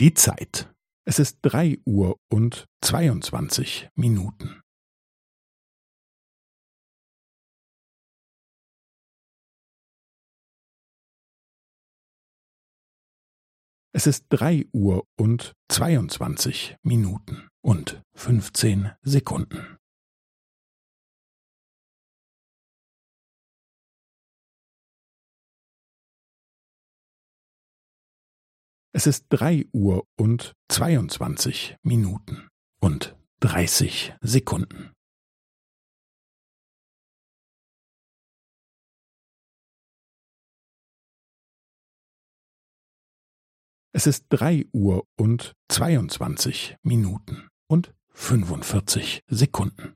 Die Zeit. Es ist drei Uhr und zweiundzwanzig Minuten. Es ist drei Uhr und zweiundzwanzig Minuten und fünfzehn Sekunden. Es ist drei Uhr und zweiundzwanzig Minuten und dreißig Sekunden. Es ist drei Uhr und zweiundzwanzig Minuten und fünfundvierzig Sekunden.